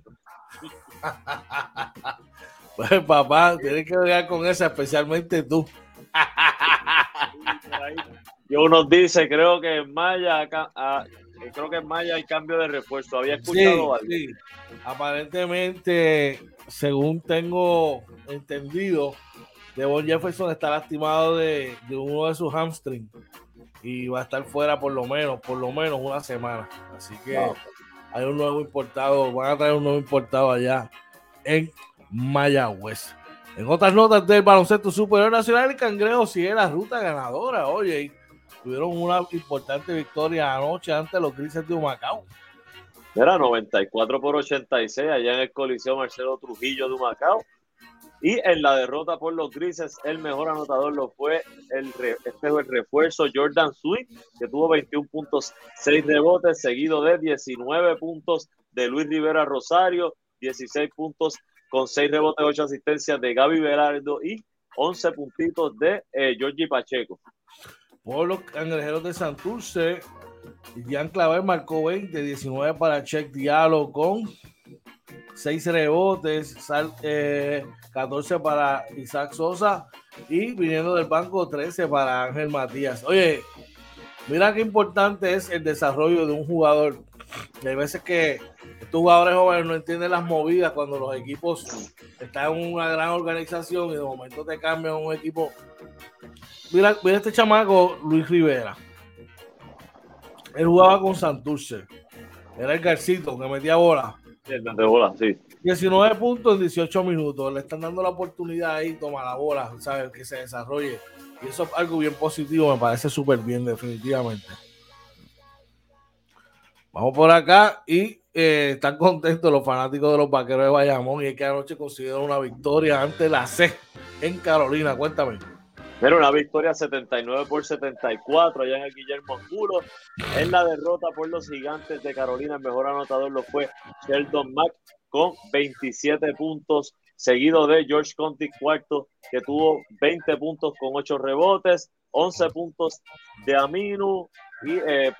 pues papá, tienes que ver con eso, especialmente tú. y uno dice, creo que en Maya, ah, creo que en Maya hay cambio de refuerzo. Había escuchado algo. Sí. Aparentemente, según tengo entendido, Devon Jefferson está lastimado de, uno de sus hamstrings y va a estar fuera por lo menos, por lo menos una semana. Así que hay un nuevo importado, van a traer un nuevo importado allá en Mayagüez. En otras notas del baloncesto superior nacional, el Cangrejo sigue la ruta ganadora. Oye, tuvieron una importante victoria anoche ante los Grises de Humacao. Era 94 por 86 allá en el Coliseo Marcelo Trujillo de Humacao. Y en la derrota por los grises, el mejor anotador lo fue el, este el refuerzo Jordan Sweet, que tuvo 21 puntos, 6 rebotes, seguido de 19 puntos de Luis Rivera Rosario, 16 puntos con 6 rebotes, 8 asistencias de Gaby Velardo y 11 puntitos de eh, Georgie Pacheco. Por los cangrejeros de Santurce, Jan Claver marcó 20, 19 para Check Diallo con 6 rebotes, 14 eh, para Isaac Sosa y viniendo del banco 13 para Ángel Matías. Oye, mira qué importante es el desarrollo de un jugador. Hay veces que estos jugadores jóvenes no entienden las movidas cuando los equipos están en una gran organización y de momento te cambian un equipo. Mira, mira este chamaco, Luis Rivera. Él jugaba con Santurce. Era el Garcito que metía bola. 19 puntos en 18 minutos. Le están dando la oportunidad ahí, toma la bola, ¿sabes? Que se desarrolle. Y eso es algo bien positivo, me parece súper bien, definitivamente. Vamos por acá y eh, están contentos los fanáticos de los vaqueros de Bayamón y es que anoche consiguieron una victoria ante la C en Carolina. Cuéntame. Pero una victoria 79 por 74 allá en el Guillermo Oscuro. En la derrota por los gigantes de Carolina, el mejor anotador lo fue Sheldon Mack con 27 puntos, seguido de George Conti cuarto, que tuvo 20 puntos con 8 rebotes, 11 puntos de Aminu. Y eh,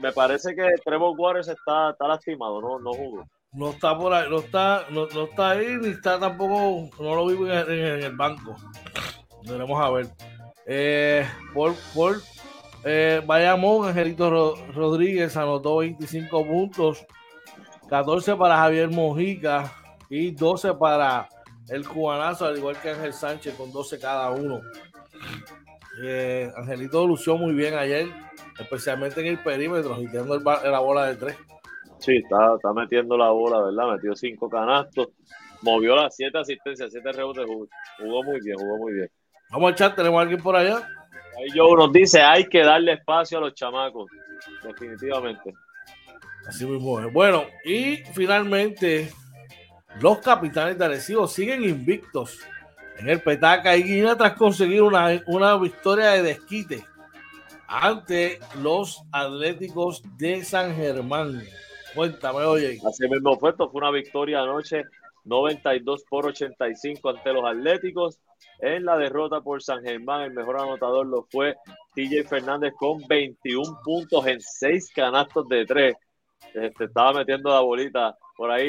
me parece que Trevor Waters está, está lastimado, no, no jugó. No está por ahí, no está, no, está ahí, ni está tampoco, no lo vi en el banco. Veremos a ver. Eh, por por eh, Bayamón, Angelito Rodríguez anotó 25 puntos, 14 para Javier Mojica y 12 para el cubanazo, al igual que Ángel Sánchez, con 12 cada uno. Eh, Angelito lució muy bien ayer, especialmente en el perímetro, metiendo la bola de tres. Sí, está, está metiendo la bola, ¿verdad? Metió cinco canastos, movió las siete asistencias, siete rebotes, jugó muy bien, jugó muy bien. Vamos al chat, tenemos a alguien por allá. Ahí Joe nos dice, hay que darle espacio a los chamacos, definitivamente. Así mismo Bueno, y finalmente los capitanes de Arecibo siguen invictos en el Petaca y Guinea tras conseguir una, una victoria de desquite ante los Atléticos de San Germán. Cuéntame, oye. Así mismo fue, fue una victoria anoche 92 por 85 ante los Atléticos. En la derrota por San Germán, el mejor anotador lo fue TJ Fernández con 21 puntos en 6 canastos de 3. Este, estaba metiendo la bolita por ahí.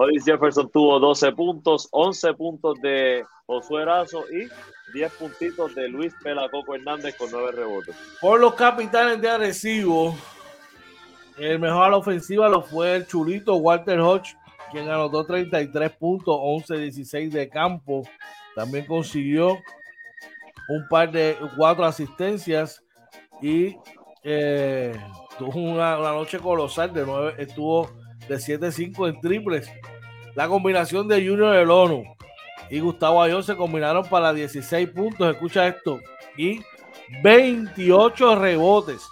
Holly Jefferson, tuvo 12 puntos, 11 puntos de Josué Erazo y 10 puntitos de Luis Pelacoco Hernández con 9 rebotes. Por los capitanes de Arecibo, el mejor a la ofensiva lo fue el chulito Walter Hodge, quien anotó 33 puntos, 11-16 de campo. También consiguió un par de cuatro asistencias y eh, tuvo una, noche colosal de 9, estuvo de 7-5 en triples. La combinación de Junior del ONU y Gustavo Ayón se combinaron para 16 puntos, escucha esto, y 28 rebotes.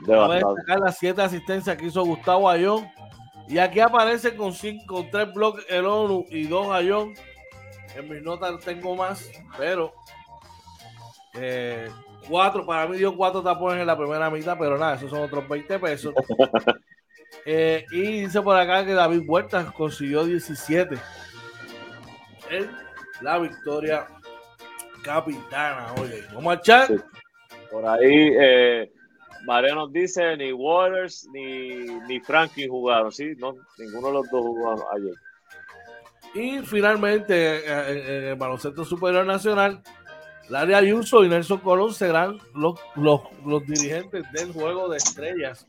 Vamos a destacar las siete asistencias que hizo Gustavo Ayón. Y aquí aparece con, cinco, tres bloques el ONU y dos Ayón. En mis notas tengo más, pero eh, cuatro, para mí dio cuatro tapones en la primera mitad, pero nada, esos son otros 20 pesos. Eh, y dice por acá que David Huertas consiguió 17 en la victoria capitana. Oye, vamos a echar. Por ahí, eh, María nos dice, ni Waters ni, ni Frankie jugaron, ¿sí? No, ninguno de los dos jugaron ayer. Y finalmente, eh, en, el baloncesto superior nacional, Larry Ayuso y Nelson Colón serán los, los, los, dirigentes del juego de estrellas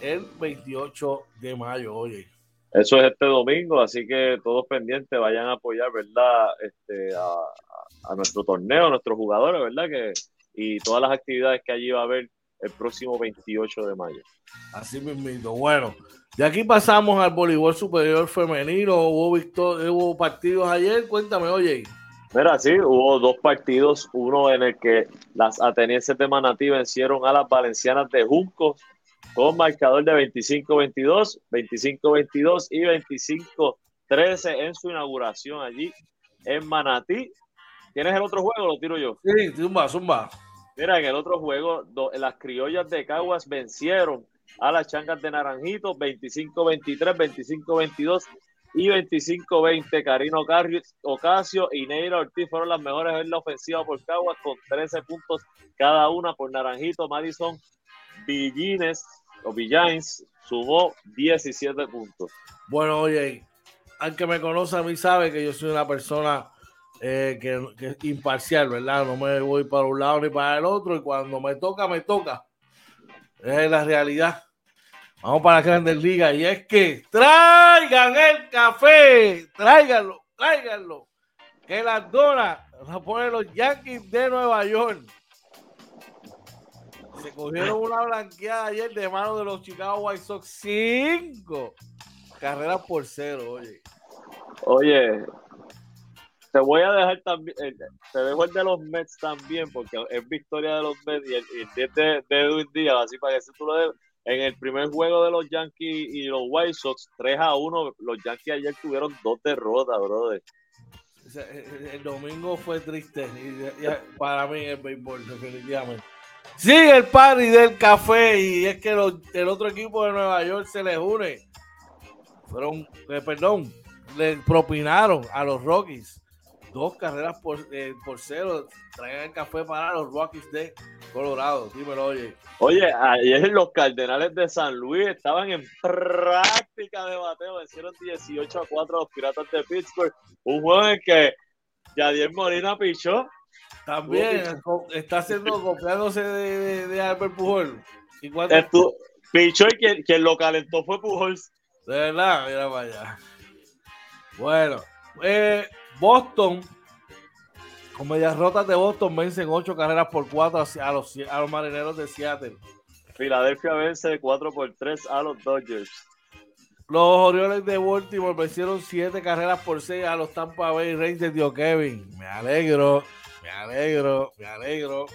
el 28 de mayo. Oye. Eso es este domingo, así que todos pendientes vayan a apoyar, ¿verdad? Este, a, a nuestro torneo, a nuestros jugadores, ¿verdad? Que, y todas las actividades que allí va a haber el próximo 28 de mayo. Así mismo. Bueno, de aquí pasamos al voleibol superior femenino. Hubo, hubo partidos ayer. Cuéntame, oye. Mira, sí, hubo dos partidos. Uno en el que las atenienses de Manatí vencieron a las valencianas de Junco con marcador de 25-22, 25-22 y 25-13 en su inauguración allí en Manatí. ¿Tienes el otro juego? Lo tiro yo. Sí, zumba, zumba. Mira, en el otro juego, las criollas de Caguas vencieron a las changas de Naranjito 25-23, 25-22 y 25-20. Karino Ocasio y Neira Ortiz fueron las mejores en la ofensiva por Caguas con 13 puntos cada una por Naranjito. Madison Villines Villains sumó 17 puntos. Bueno, oye, al que me conoce a mí sabe que yo soy una persona eh, que, es imparcial, ¿verdad? No me voy para un lado ni para el otro y cuando me toca, me toca. Es la realidad. Vamos para la Grandes Ligas y es que traigan el café, tráiganlo, tráiganlo. Que las donas las ponen los Yankees de Nueva York. Se cogieron una blanqueada ayer de mano de los Chicago White Sox. Cinco carreras por cero, oye. Oye, te voy a dejar también, eh, te dejo el de los Mets también, porque es victoria de los Mets y el, el de, de Edwin Díaz, así para que tú lo de, En el primer juego de los Yankees y los White Sox, 3 a 1, los Yankees ayer tuvieron dos derrotas, brother. El domingo fue triste para mí el béisbol, definitivamente. Sigue el party del café y es que el otro equipo de Nueva York se les une. Fueron, eh, perdón, le propinaron a los Rockies dos carreras por, eh, cero traen el café para los Rockies de Colorado. Dímelo, oye. Oye, ayer los Cardenales de San Luis estaban en práctica de bateo, vencieron 18 a 4 a los Piratas de Pittsburgh. Un juego en que Yadier Molina pichó. También está haciendo copiándose de, de, Albert Pujol. ¿Y pichó y quien, quien, lo calentó fue Pujol. De verdad, mira para allá. Bueno, eh, Boston, con medias rotas de Boston, vencen ocho carreras por cuatro a los, a los marineros de Seattle. Filadelfia vence 4 por 3 a los Dodgers. Los Orioles de Baltimore vencieron siete carreras por 6 a los Tampa Bay Rays de Dio Kevin. Me alegro, me alegro, me alegro.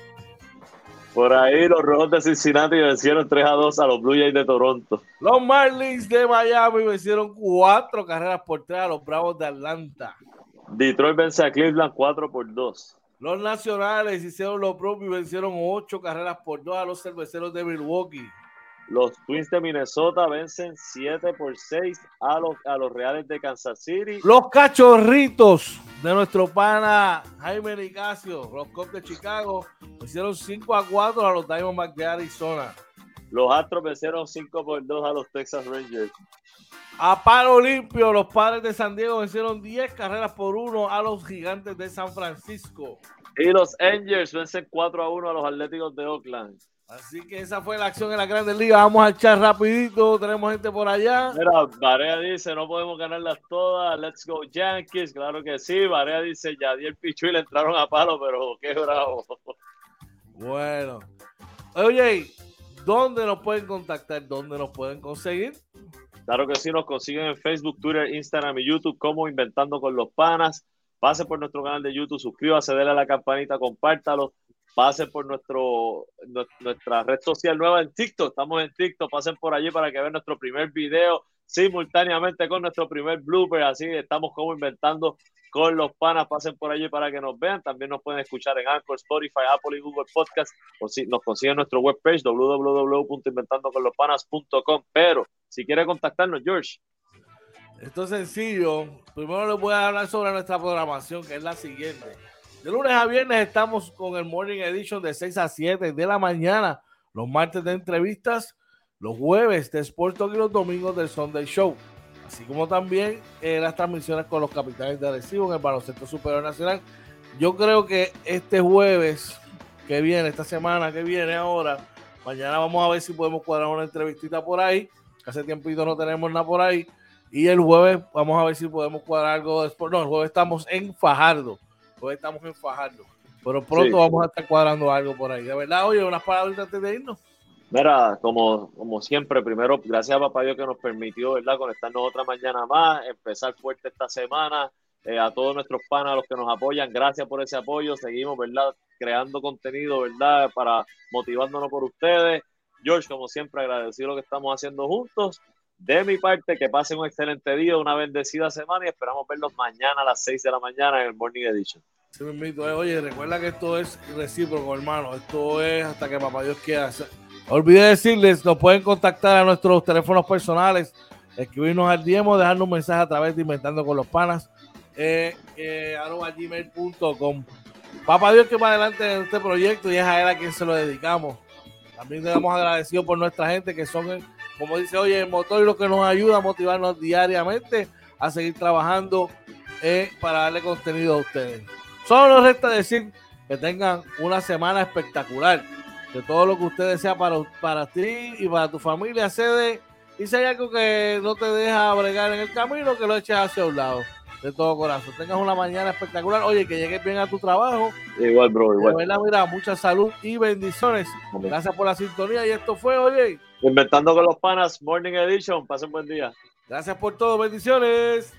Por ahí los Rojos de Cincinnati vencieron 3 a 2 a los Blue Jays de Toronto. Los Marlins de Miami vencieron cuatro carreras por tres a los Bravos de Atlanta. Detroit vence a Cleveland 4 por 2. Los Nacionales hicieron lo propio y vencieron ocho carreras por dos a los Cerveceros de Milwaukee. Los Twins de Minnesota vencen 7 por 6 a los, a los Reales de Kansas City. Los Cachorritos de nuestro pana Jaime Nicasio, los Cubs de Chicago, hicieron 5 a 4 a los Diamondbacks de Arizona. Los Astros vencieron 5 por 2 a los Texas Rangers. A palo limpio, los Padres de San Diego vencieron 10 carreras por 1 a los Gigantes de San Francisco. Y los Angels vencen 4 a 1 a los Atléticos de Oakland. Así que esa fue la acción en la Grandes Ligas. Vamos a echar rapidito. Tenemos gente por allá. Mira, Barea dice, no podemos ganarlas todas. Let's go Yankees. Claro que sí. Barea dice, ya di el pichu y le entraron a palo, pero qué bravo. Bueno. Oye, ¿dónde nos pueden contactar? ¿Dónde nos pueden conseguir? Claro que sí, nos consiguen en Facebook, Twitter, Instagram y YouTube como Inventando con los Panas. Pase por nuestro canal de YouTube, suscríbase, déle a la campanita, compártalo pasen por nuestro, nuestra red social nueva en TikTok. Estamos en TikTok, pasen por allí para que vean nuestro primer video simultáneamente con nuestro primer blooper. Así estamos como inventando con los panas. Pasen por allí para que nos vean. También nos pueden escuchar en Anchor, Spotify, Apple y Google Podcast. Nos consiguen nuestro webpage www.inventandoconlospanas.com. Pero si quiere contactarnos, George. Esto es sencillo. Primero les voy a hablar sobre nuestra programación, que es la siguiente. De lunes a viernes estamos con el Morning Edition de 6 a 7 de la mañana. Los martes de entrevistas, los jueves de Sport Talk y los domingos del Sunday Show. Así como también eh, las transmisiones con los capitanes de Arecibo en el Baloncesto Superior Nacional. Yo creo que este jueves que viene, esta semana que viene ahora, mañana vamos a ver si podemos cuadrar una entrevistita por ahí. Hace tiempito no tenemos nada por ahí. Y el jueves vamos a ver si podemos cuadrar algo de Sport. No, el jueves estamos en Fajardo Hoy estamos en Fajardo. Pero pronto vamos a estar cuadrando algo por ahí. De verdad, oye, unas palabras antes de irnos. Mira, como, como siempre, primero, gracias a Papá Dios que nos permitió, ¿verdad?, conectarnos otra mañana más, empezar fuerte esta semana. Eh, a todos nuestros panas, los que nos apoyan, gracias por ese apoyo. Seguimos, ¿verdad?, creando contenido, ¿verdad?, para motivándonos por ustedes. George, como siempre, agradecido lo que estamos haciendo juntos. De mi parte, que pasen un excelente día, una bendecida semana y esperamos verlos mañana a las 6 de la mañana en el Morning Edition. Sí, eh, Oye, recuerda que esto es recíproco, hermano. Esto es hasta que papá Dios quiera. Olvidé decirles, nos pueden contactar a nuestros teléfonos personales, escribirnos al diemo, dejarnos un mensaje a través de Inventando con los Panas, eh, eh, arroba gmail.com. Papá Dios que va adelante en este proyecto y es a él a quien se lo dedicamos. También le damos agradecido por nuestra gente que son como dice, oye, el motor y lo que nos ayuda a motivarnos diariamente a seguir trabajando eh, para darle contenido a ustedes. Solo nos resta decir que tengan una semana espectacular, que todo lo que usted sea para, para ti y para tu familia se y si hay algo que no te deja bregar en el camino, que lo eches hacia un lado de todo corazón. Tengas una mañana espectacular. Oye, que llegues bien a tu trabajo. Igual, bro, igual. Verdad, mira, mucha salud y bendiciones. Gracias por la sintonía. Y esto fue, oye. Inventando con los panas, Morning Edition. Pasen buen día. Gracias por todo. Bendiciones.